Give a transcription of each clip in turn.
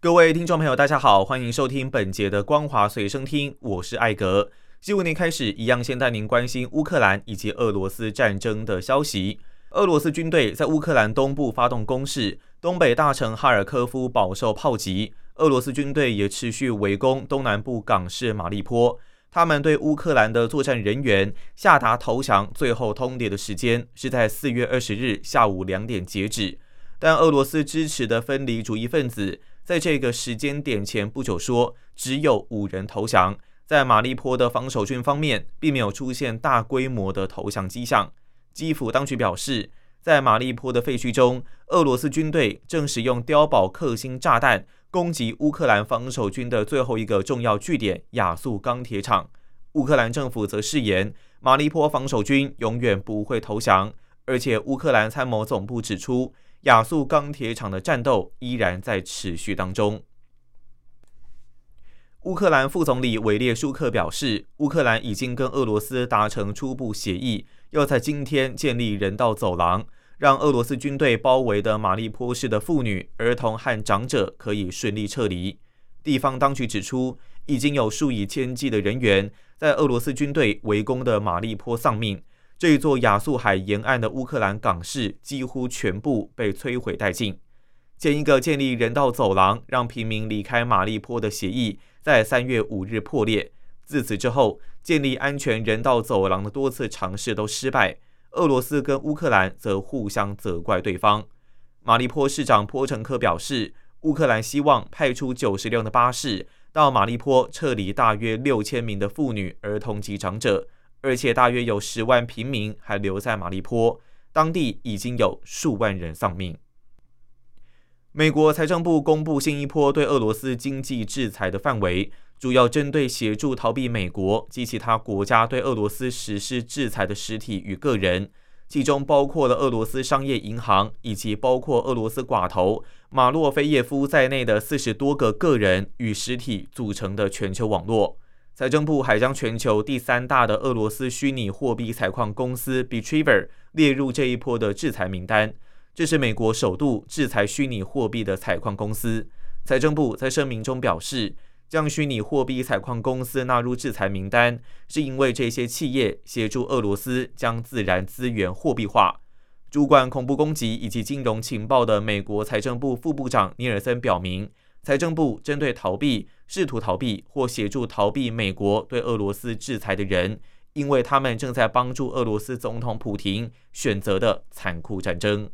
各位听众朋友，大家好，欢迎收听本节的《光华随身听》，我是艾格。新闻开始，一样先带您关心乌克兰以及俄罗斯战争的消息。俄罗斯军队在乌克兰东部发动攻势，东北大城哈尔科夫饱受炮击。俄罗斯军队也持续围攻东南部港市马利坡。他们对乌克兰的作战人员下达投降最后通牒的时间是在四月二十日下午两点截止。但俄罗斯支持的分离主义分子在这个时间点前不久说，只有五人投降。在马利坡的防守军方面，并没有出现大规模的投降迹象。基辅当局表示，在马利坡的废墟中，俄罗斯军队正使用碉堡克星炸弹攻击乌克兰防守军的最后一个重要据点——亚速钢铁厂。乌克兰政府则誓言，马利坡防守军永远不会投降，而且乌克兰参谋总部指出，亚速钢铁厂的战斗依然在持续当中。乌克兰副总理韦列舒克表示，乌克兰已经跟俄罗斯达成初步协议，要在今天建立人道走廊，让俄罗斯军队包围的马利坡市的妇女、儿童和长者可以顺利撤离。地方当局指出，已经有数以千计的人员在俄罗斯军队围攻的马利坡丧命。这座亚速海沿岸的乌克兰港市几乎全部被摧毁殆尽。建一个建立人道走廊，让平民离开马利坡的协议。在三月五日破裂。自此之后，建立安全人道走廊的多次尝试都失败。俄罗斯跟乌克兰则互相责怪对方。马利坡市长波陈科表示，乌克兰希望派出九十辆的巴士到马利坡撤离大约六千名的妇女、儿童及长者，而且大约有十万平民还留在马利坡，当地已经有数万人丧命。美国财政部公布新一波对俄罗斯经济制裁的范围，主要针对协助逃避美国及其他国家对俄罗斯实施制裁的实体与个人，其中包括了俄罗斯商业银行以及包括俄罗斯寡头马洛菲耶夫在内的四十多个个人与实体组成的全球网络。财政部还将全球第三大的俄罗斯虚拟货币采矿公司 Bitriver 列入这一波的制裁名单。这是美国首度制裁虚拟货币的采矿公司。财政部在声明中表示，将虚拟货币采矿公司纳入制裁名单，是因为这些企业协助俄罗斯将自然资源货币化。主管恐怖攻击以及金融情报的美国财政部副部长尼尔森表明，财政部针对逃避、试图逃避或协助逃避美国对俄罗斯制裁的人，因为他们正在帮助俄罗斯总统普廷选择的残酷战争。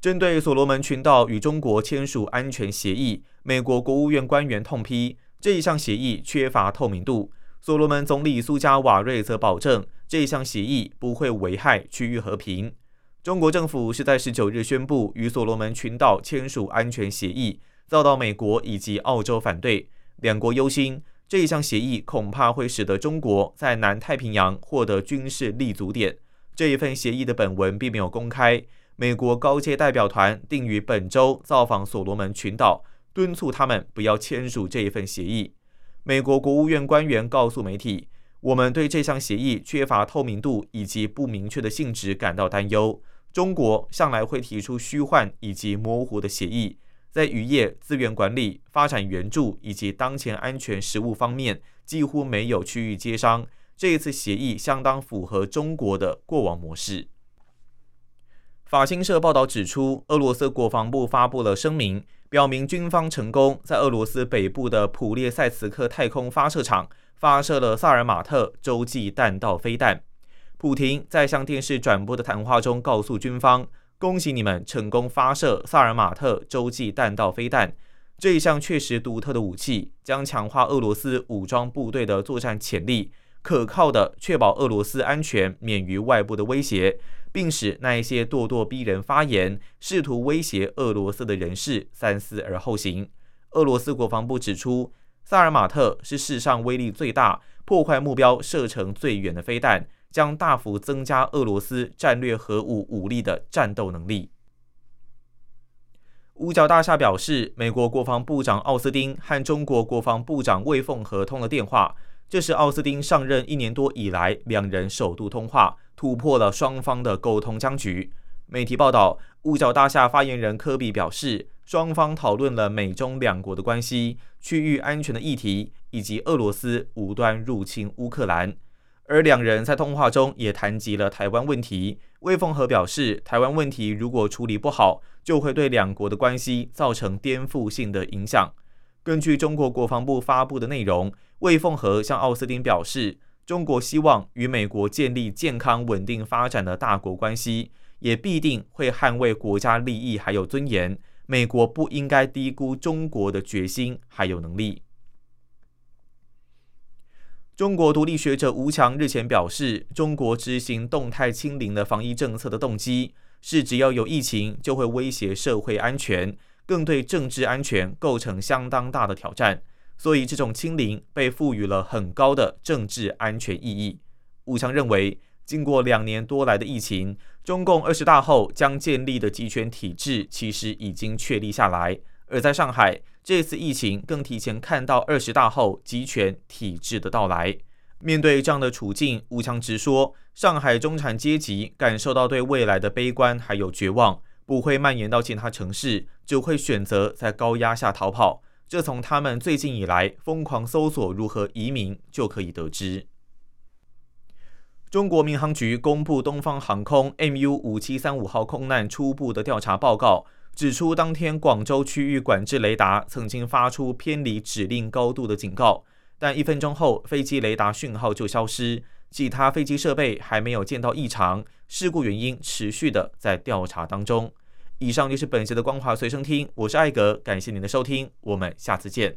针对所罗门群岛与中国签署安全协议，美国国务院官员痛批这一项协议缺乏透明度。所罗门总理苏加瓦瑞则保证这一项协议不会危害区域和平。中国政府是在十九日宣布与所罗门群岛签署安全协议，遭到美国以及澳洲反对。两国忧心这一项协议恐怕会使得中国在南太平洋获得军事立足点。这一份协议的本文并没有公开。美国高阶代表团定于本周造访所罗门群岛，敦促他们不要签署这一份协议。美国国务院官员告诉媒体：“我们对这项协议缺乏透明度以及不明确的性质感到担忧。中国向来会提出虚幻以及模糊的协议，在渔业、资源管理、发展援助以及当前安全实务方面几乎没有区域接商。这一次协议相当符合中国的过往模式。”法新社报道指出，俄罗斯国防部发布了声明，表明军方成功在俄罗斯北部的普列塞茨克太空发射场发射了萨尔马特洲际弹道飞弹。普廷在向电视转播的谈话中告诉军方：“恭喜你们成功发射萨尔马特洲际弹道飞弹，这一项确实独特的武器将强化俄罗斯武装部队的作战潜力，可靠的确保俄罗斯安全免于外部的威胁。”并使那一些咄咄逼人、发言试图威胁俄罗斯的人士三思而后行。俄罗斯国防部指出，萨尔马特是世上威力最大、破坏目标射程最远的飞弹，将大幅增加俄罗斯战略核武武力的战斗能力。五角大厦表示，美国国防部长奥斯汀和中国国防部长魏凤和通了电话，这是奥斯汀上任一年多以来两人首度通话，突破了双方的沟通僵局。媒体报道，五角大厦发言人科比表示，双方讨论了美中两国的关系、区域安全的议题，以及俄罗斯无端入侵乌克兰。而两人在通话中也谈及了台湾问题。魏凤和表示，台湾问题如果处理不好，就会对两国的关系造成颠覆性的影响。根据中国国防部发布的内容，魏凤和向奥斯汀表示，中国希望与美国建立健康稳定发展的大国关系，也必定会捍卫国家利益还有尊严。美国不应该低估中国的决心还有能力。中国独立学者吴强日前表示，中国执行动态清零的防疫政策的动机是，只要有疫情就会威胁社会安全，更对政治安全构成相当大的挑战。所以，这种清零被赋予了很高的政治安全意义。吴强认为，经过两年多来的疫情，中共二十大后将建立的集权体制其实已经确立下来，而在上海。这次疫情更提前看到二十大后集权体制的到来。面对这样的处境，吴强直说，上海中产阶级感受到对未来的悲观还有绝望，不会蔓延到其他城市，只会选择在高压下逃跑。这从他们最近以来疯狂搜索如何移民就可以得知。中国民航局公布东方航空 MU 五七三五号空难初步的调查报告。指出，当天广州区域管制雷达曾经发出偏离指令高度的警告，但一分钟后飞机雷达讯号就消失，其他飞机设备还没有见到异常，事故原因持续的在调查当中。以上就是本节的光华随身听，我是艾格，感谢您的收听，我们下次见。